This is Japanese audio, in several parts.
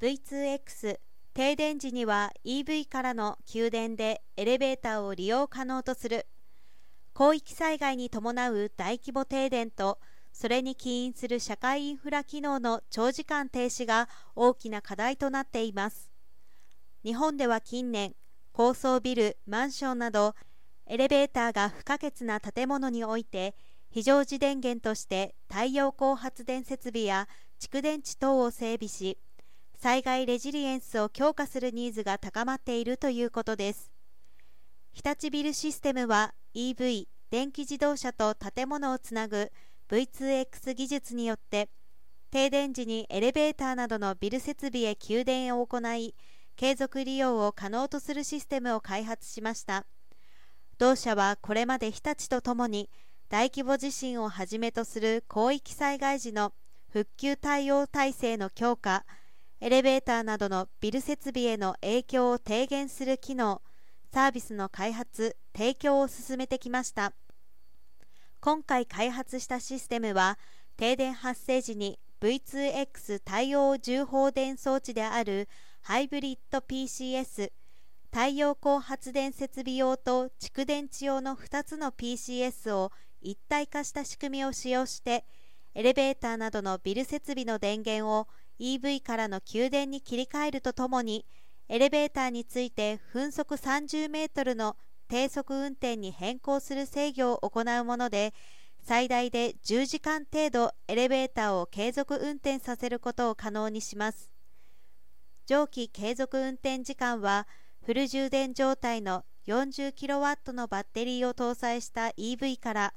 V2X 停電時には EV からの給電でエレベーターを利用可能とする。広域災害に伴う大規模停電とそれに起因する社会インフラ機能の長時間停止が大きな課題となっています。日本では近年高層ビルマンションなどエレベーターが不可欠な建物において非常時電源として太陽光発電設備や蓄電池等を整備し災害レジリエンスを強化するニーズが高まっているということです。日立ビルシステムは EV 電気自動車と建物をつなぐ V2X 技術によって停電時にエレベーターなどのビル設備へ給電を行い継続利用を可能とするシステムを開発しました。同社はこれまで日立とともに大規模地震をはじめとする広域災害時の復旧対応体制の強化エレベーターなどのビル設備への影響を低減する機能サービスの開発提供を進めてきました。今回開発したシステムは停電発生時に V2X 対応重放電装置であるハイブリッド PCS 太陽光発電設備用と蓄電池用の2つの PCS を一体化した仕組みを使用してエレベーターなどのビル設備の電源を EV からの給電に切り替えるとともにエレベーターについて分速30メートルの低速運転に変更する制御を行うもので最大で10時間程度エレベーターを継続運転させることを可能にします。蒸気継続運転時間はフル充電状態の 40kW のバッテリーを搭載した EV から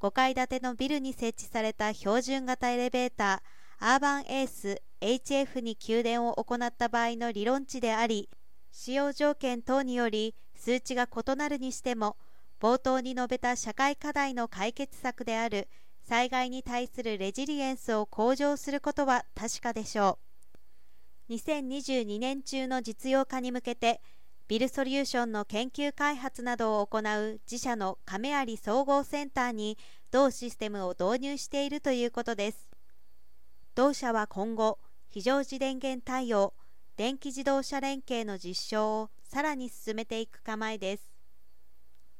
5階建てのビルに設置された標準型エレベーターアーバンエース HF に給電を行った場合の理論値であり使用条件等により数値が異なるにしても冒頭に述べた社会課題の解決策である災害に対するレジリエンスを向上することは確かでしょう。2022年中の実用化に向けてビルソリューションの研究開発などを行う自社の亀有総合センターに同システムを導入しているということです。同社は今後非常時電源対応電気自動車連携の実証をさらに進めていく構えです。